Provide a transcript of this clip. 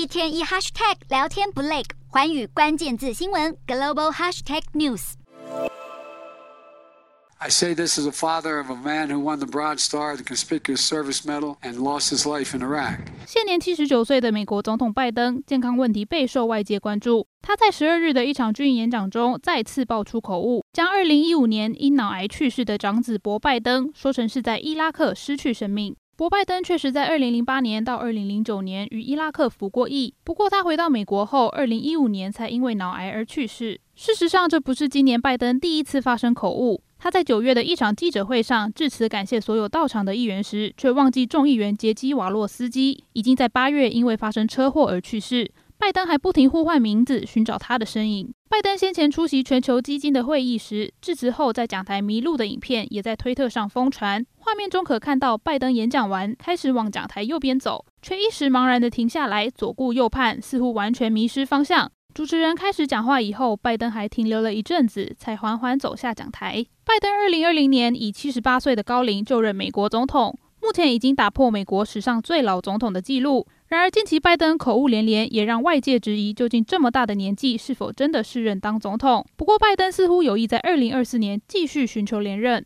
一天一 hashtag 聊天不累，环宇关键字新闻 global hashtag news。I say this as a father of a man who won the Bronze Star, the Conspicuous Service Medal, and lost his life in Iraq. 现年七十九岁的美国总统拜登健康问题备受外界关注。他在十二日的一场军营演讲中再次爆出口误，将二零一五年因脑癌去世的长子博拜登说成是在伊拉克失去生命。博拜登确实在二零零八年到二零零九年与伊拉克服过役，不过他回到美国后，二零一五年才因为脑癌而去世。事实上，这不是今年拜登第一次发生口误。他在九月的一场记者会上致辞感谢所有到场的议员时，却忘记众议员杰基·瓦洛斯基已经在八月因为发生车祸而去世。拜登还不停呼唤名字，寻找他的身影。拜登先前出席全球基金的会议时，致辞后在讲台迷路的影片也在推特上疯传。画面中可看到拜登演讲完，开始往讲台右边走，却一时茫然地停下来，左顾右盼，似乎完全迷失方向。主持人开始讲话以后，拜登还停留了一阵子，才缓缓走下讲台。拜登二零二零年以七十八岁的高龄就任美国总统，目前已经打破美国史上最老总统的记录。然而，近期拜登口误连连，也让外界质疑，究竟这么大的年纪是否真的适任当总统？不过，拜登似乎有意在二零二四年继续寻求连任。